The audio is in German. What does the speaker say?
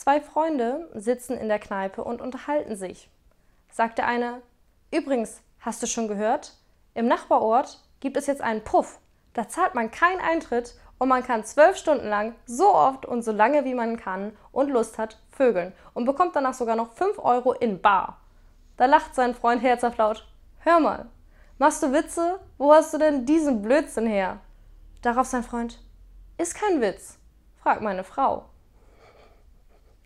Zwei Freunde sitzen in der Kneipe und unterhalten sich. Sagt der eine, übrigens, hast du schon gehört? Im Nachbarort gibt es jetzt einen Puff. Da zahlt man keinen Eintritt und man kann zwölf Stunden lang so oft und so lange wie man kann und Lust hat vögeln und bekommt danach sogar noch fünf Euro in Bar. Da lacht sein Freund herzhaft laut. Hör mal, machst du Witze? Wo hast du denn diesen Blödsinn her? Darauf sein Freund. Ist kein Witz, fragt meine Frau.